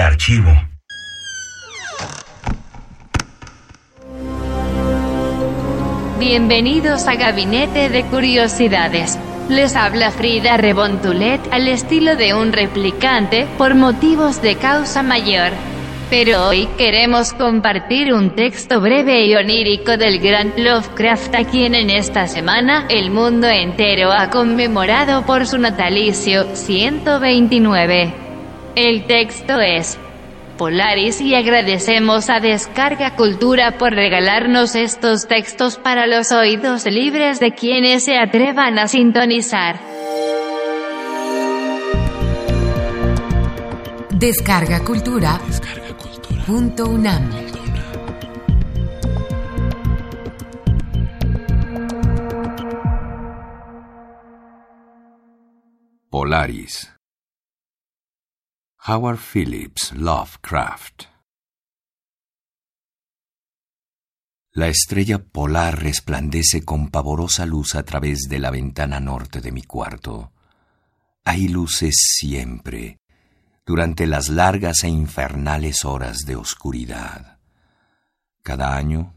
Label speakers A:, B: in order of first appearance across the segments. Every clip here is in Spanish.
A: Archivo.
B: Bienvenidos a Gabinete de Curiosidades. Les habla Frida Rebontulet al estilo de un replicante por motivos de causa mayor. Pero hoy queremos compartir un texto breve y onírico del gran Lovecraft a quien en esta semana el mundo entero ha conmemorado por su natalicio 129. El texto es Polaris y agradecemos a Descarga Cultura por regalarnos estos textos para los oídos libres de quienes se atrevan a sintonizar.
C: Descarga Cultura. Punto UNAM.
D: Polaris. Howard Phillips Lovecraft. La estrella polar resplandece con pavorosa luz a través de la ventana norte de mi cuarto. Hay luces siempre, durante las largas e infernales horas de oscuridad. Cada año,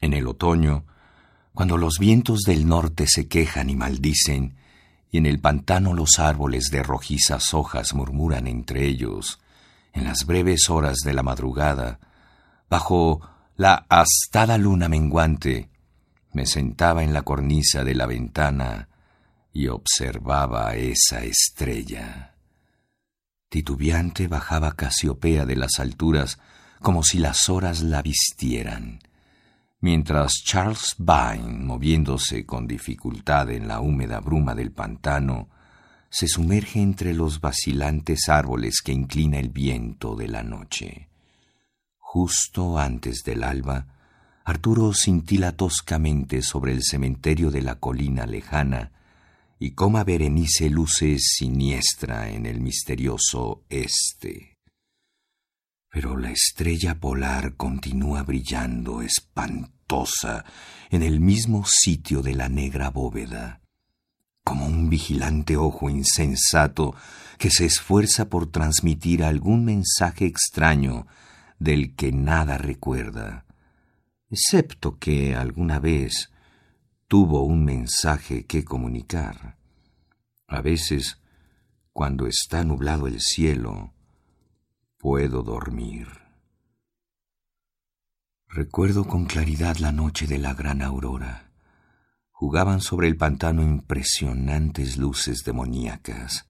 D: en el otoño, cuando los vientos del norte se quejan y maldicen, y en el pantano los árboles de rojizas hojas murmuran entre ellos, en las breves horas de la madrugada, bajo la astada luna menguante, me sentaba en la cornisa de la ventana y observaba esa estrella. Titubeante bajaba Casiopea de las alturas como si las horas la vistieran, mientras Charles Vine, moviéndose con dificultad en la húmeda bruma del pantano, se sumerge entre los vacilantes árboles que inclina el viento de la noche. Justo antes del alba, Arturo cintila toscamente sobre el cementerio de la colina lejana, y coma Berenice luce siniestra en el misterioso este. Pero la estrella polar continúa brillando espantosa en el mismo sitio de la negra bóveda, como un vigilante ojo insensato que se esfuerza por transmitir algún mensaje extraño del que nada recuerda, excepto que alguna vez tuvo un mensaje que comunicar. A veces, cuando está nublado el cielo, puedo dormir. Recuerdo con claridad la noche de la gran aurora. Jugaban sobre el pantano impresionantes luces demoníacas.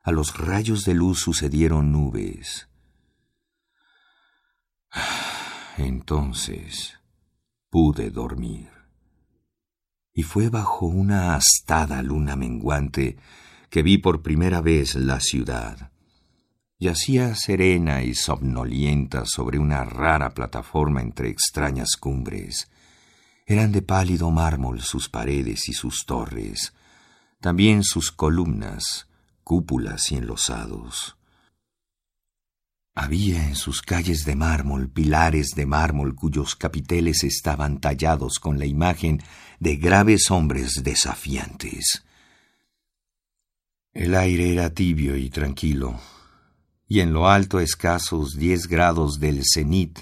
D: A los rayos de luz sucedieron nubes. Entonces pude dormir. Y fue bajo una astada luna menguante que vi por primera vez la ciudad. Yacía serena y somnolienta sobre una rara plataforma entre extrañas cumbres. Eran de pálido mármol sus paredes y sus torres, también sus columnas, cúpulas y enlosados. Había en sus calles de mármol pilares de mármol cuyos capiteles estaban tallados con la imagen de graves hombres desafiantes. El aire era tibio y tranquilo, y en lo alto, escasos diez grados del cenit,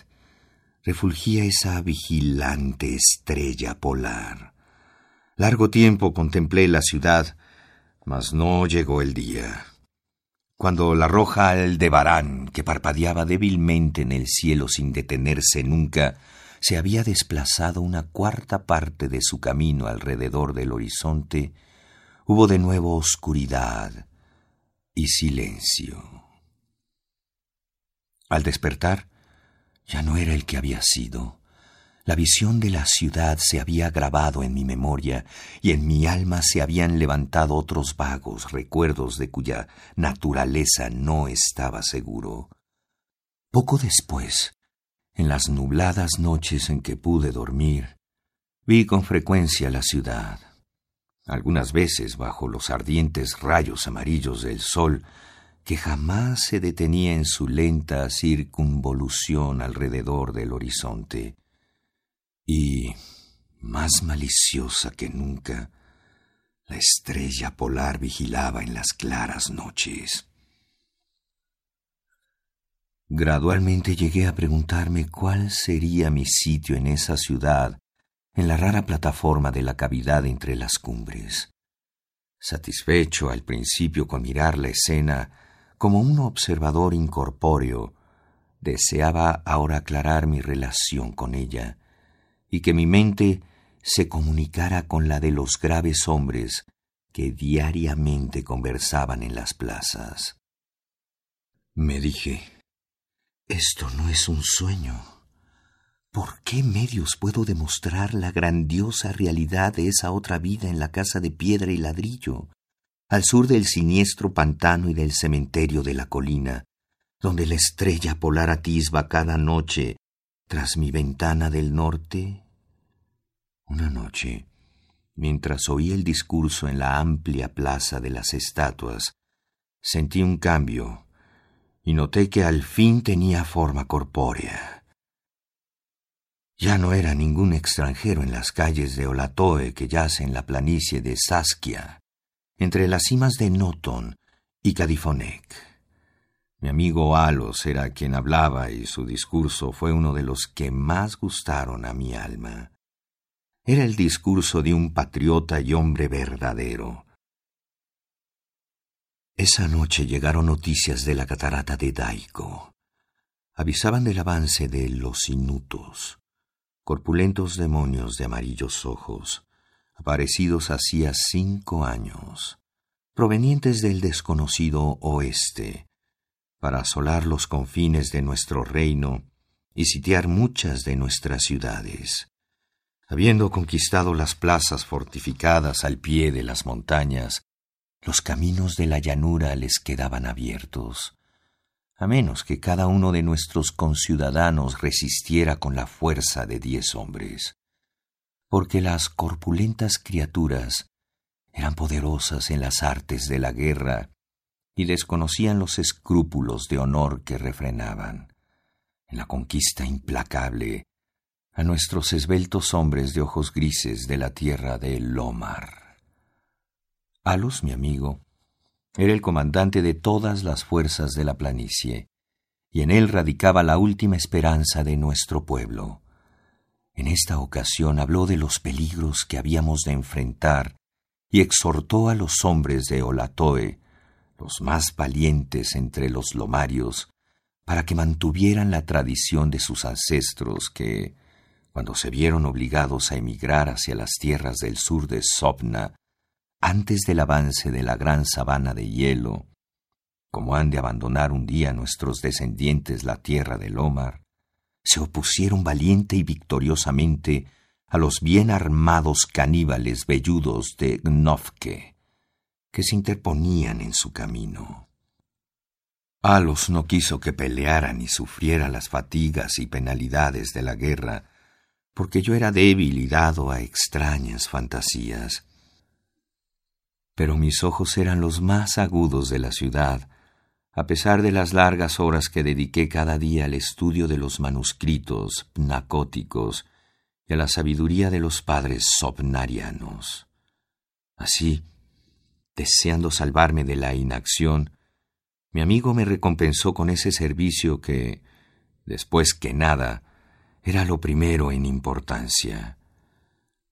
D: refulgía esa vigilante estrella polar. Largo tiempo contemplé la ciudad, mas no llegó el día. Cuando la roja Aldebarán, que parpadeaba débilmente en el cielo sin detenerse nunca, se había desplazado una cuarta parte de su camino alrededor del horizonte, hubo de nuevo oscuridad y silencio. Al despertar, ya no era el que había sido. La visión de la ciudad se había grabado en mi memoria y en mi alma se habían levantado otros vagos recuerdos de cuya naturaleza no estaba seguro. Poco después, en las nubladas noches en que pude dormir, vi con frecuencia la ciudad. Algunas veces bajo los ardientes rayos amarillos del sol, que jamás se detenía en su lenta circunvolución alrededor del horizonte y, más maliciosa que nunca, la estrella polar vigilaba en las claras noches. Gradualmente llegué a preguntarme cuál sería mi sitio en esa ciudad, en la rara plataforma de la cavidad entre las cumbres. Satisfecho al principio con mirar la escena como un observador incorpóreo, deseaba ahora aclarar mi relación con ella y que mi mente se comunicara con la de los graves hombres que diariamente conversaban en las plazas. Me dije, esto no es un sueño. ¿Por qué medios puedo demostrar la grandiosa realidad de esa otra vida en la casa de piedra y ladrillo, al sur del siniestro pantano y del cementerio de la colina, donde la estrella polar atisba cada noche tras mi ventana del norte? Una noche, mientras oí el discurso en la amplia plaza de las estatuas, sentí un cambio y noté que al fin tenía forma corpórea. Ya no era ningún extranjero en las calles de Olatoe que yace en la planicie de Saskia, entre las cimas de Noton y Cadifonec. Mi amigo Alos era quien hablaba y su discurso fue uno de los que más gustaron a mi alma. Era el discurso de un patriota y hombre verdadero. Esa noche llegaron noticias de la catarata de Daiko. Avisaban del avance de los inutos, corpulentos demonios de amarillos ojos, aparecidos hacía cinco años, provenientes del desconocido oeste, para asolar los confines de nuestro reino y sitiar muchas de nuestras ciudades. Habiendo conquistado las plazas fortificadas al pie de las montañas, los caminos de la llanura les quedaban abiertos, a menos que cada uno de nuestros conciudadanos resistiera con la fuerza de diez hombres, porque las corpulentas criaturas eran poderosas en las artes de la guerra y desconocían los escrúpulos de honor que refrenaban. En la conquista implacable a nuestros esbeltos hombres de ojos grises de la tierra de Lomar. Alos, mi amigo, era el comandante de todas las fuerzas de la planicie, y en él radicaba la última esperanza de nuestro pueblo. En esta ocasión habló de los peligros que habíamos de enfrentar y exhortó a los hombres de Olatoe los más valientes entre los lomarios, para que mantuvieran la tradición de sus ancestros que, cuando se vieron obligados a emigrar hacia las tierras del sur de Sopna, antes del avance de la gran sabana de hielo, como han de abandonar un día nuestros descendientes la tierra del Omar, se opusieron valiente y victoriosamente a los bien armados caníbales velludos de Gnovke que se interponían en su camino. Alos no quiso que peleara ni sufriera las fatigas y penalidades de la guerra, porque yo era débil y dado a extrañas fantasías. Pero mis ojos eran los más agudos de la ciudad, a pesar de las largas horas que dediqué cada día al estudio de los manuscritos pnacóticos y a la sabiduría de los padres sopnarianos. Así, deseando salvarme de la inacción, mi amigo me recompensó con ese servicio que, después que nada, era lo primero en importancia.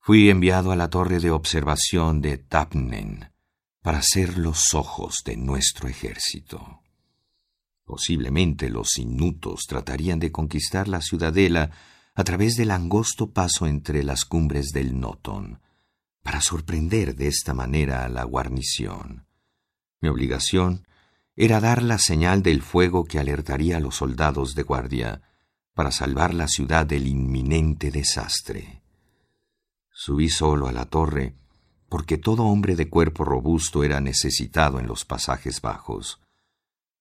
D: Fui enviado a la torre de observación de Tapnen para ser los ojos de nuestro ejército. Posiblemente los inutos tratarían de conquistar la ciudadela a través del angosto paso entre las cumbres del Noton, para sorprender de esta manera a la guarnición. Mi obligación era dar la señal del fuego que alertaría a los soldados de guardia, para salvar la ciudad del inminente desastre. Subí solo a la torre porque todo hombre de cuerpo robusto era necesitado en los pasajes bajos.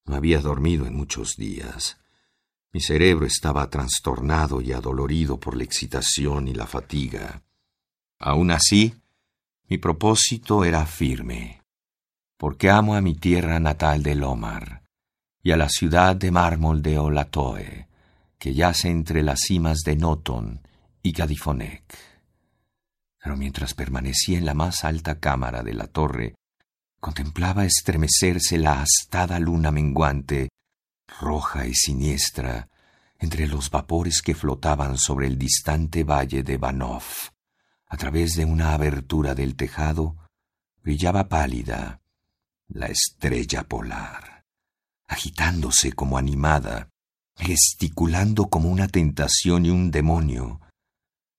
D: No había dormido en muchos días. Mi cerebro estaba trastornado y adolorido por la excitación y la fatiga. Aun así, mi propósito era firme, porque amo a mi tierra natal de Lomar y a la ciudad de mármol de Olatoe, que yace entre las cimas de Noton y Gadifonec. Pero mientras permanecía en la más alta cámara de la torre, contemplaba estremecerse la astada luna menguante, roja y siniestra, entre los vapores que flotaban sobre el distante valle de Banov. A través de una abertura del tejado brillaba pálida la estrella polar, agitándose como animada, gesticulando como una tentación y un demonio.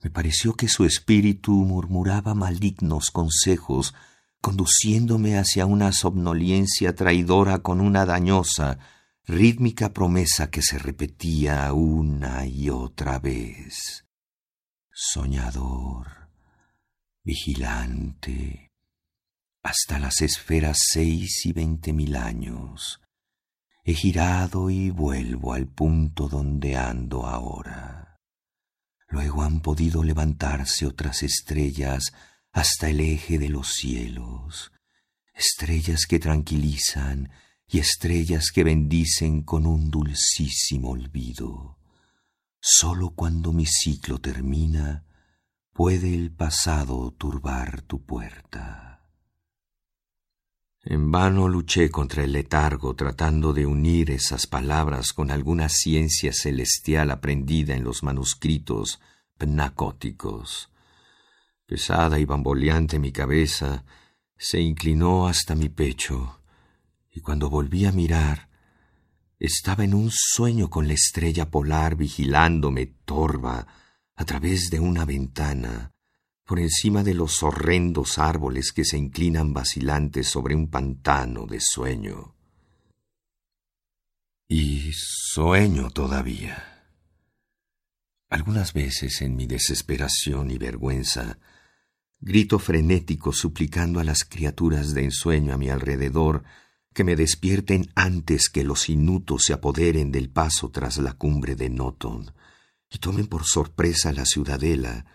D: Me pareció que su espíritu murmuraba malignos consejos, conduciéndome hacia una somnolencia traidora con una dañosa, rítmica promesa que se repetía una y otra vez. Soñador, vigilante, hasta las esferas seis y veinte mil años. He girado y vuelvo al punto donde ando ahora. Luego han podido levantarse otras estrellas hasta el eje de los cielos, estrellas que tranquilizan y estrellas que bendicen con un dulcísimo olvido. Sólo cuando mi ciclo termina, puede el pasado turbar tu puerta. En vano luché contra el letargo tratando de unir esas palabras con alguna ciencia celestial aprendida en los manuscritos pnacóticos. Pesada y bamboleante mi cabeza se inclinó hasta mi pecho, y cuando volví a mirar, estaba en un sueño con la estrella polar vigilándome torva a través de una ventana, por encima de los horrendos árboles que se inclinan vacilantes sobre un pantano de sueño. Y sueño todavía. Algunas veces en mi desesperación y vergüenza, grito frenético suplicando a las criaturas de ensueño a mi alrededor que me despierten antes que los inutos se apoderen del paso tras la cumbre de Noton y tomen por sorpresa la ciudadela,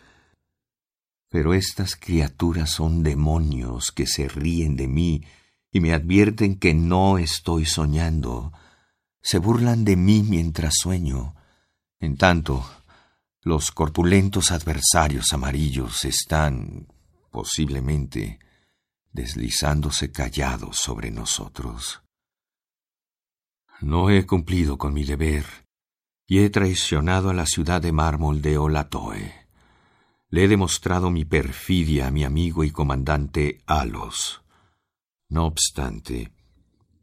D: pero estas criaturas son demonios que se ríen de mí y me advierten que no estoy soñando. Se burlan de mí mientras sueño. En tanto, los corpulentos adversarios amarillos están, posiblemente, deslizándose callados sobre nosotros. No he cumplido con mi deber y he traicionado a la ciudad de mármol de Olatoe. Le he demostrado mi perfidia a mi amigo y comandante Alos. No obstante,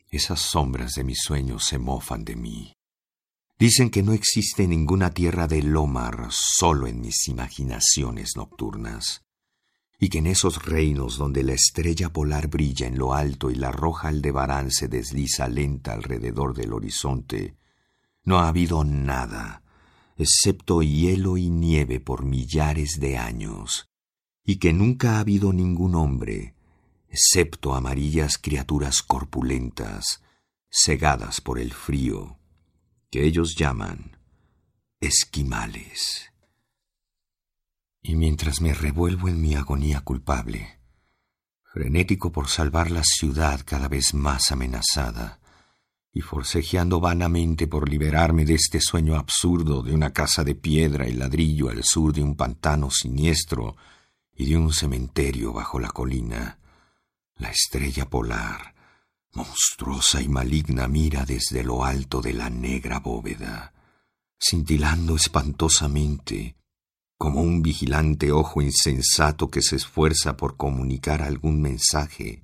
D: esas sombras de mis sueños se mofan de mí. Dicen que no existe ninguna tierra de Lomar solo en mis imaginaciones nocturnas, y que en esos reinos donde la estrella polar brilla en lo alto y la roja aldebarán se desliza lenta alrededor del horizonte, no ha habido nada excepto hielo y nieve por millares de años, y que nunca ha habido ningún hombre, excepto amarillas criaturas corpulentas, cegadas por el frío, que ellos llaman esquimales. Y mientras me revuelvo en mi agonía culpable, frenético por salvar la ciudad cada vez más amenazada, y forcejeando vanamente por liberarme de este sueño absurdo de una casa de piedra y ladrillo al sur de un pantano siniestro y de un cementerio bajo la colina, la estrella polar, monstruosa y maligna, mira desde lo alto de la negra bóveda, cintilando espantosamente, como un vigilante ojo insensato que se esfuerza por comunicar algún mensaje.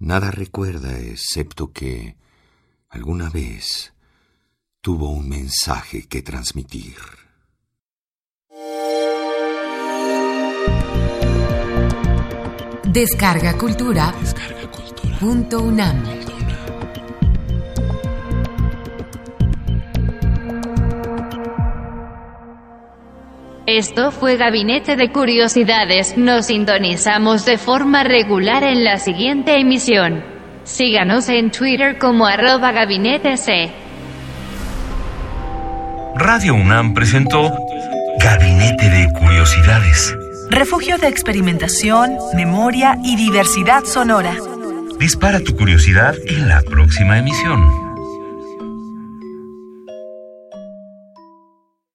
D: Nada recuerda excepto que, alguna vez tuvo un mensaje que transmitir.
C: Descarga Cultura. Descarga cultura. Punto UNAM.
B: Esto fue Gabinete de Curiosidades. Nos sintonizamos de forma regular en la siguiente emisión. Síganos en Twitter como arroba gabinete C.
A: Radio UNAM presentó Gabinete de Curiosidades.
E: Refugio de experimentación, memoria y diversidad sonora.
A: Dispara tu curiosidad en la próxima emisión.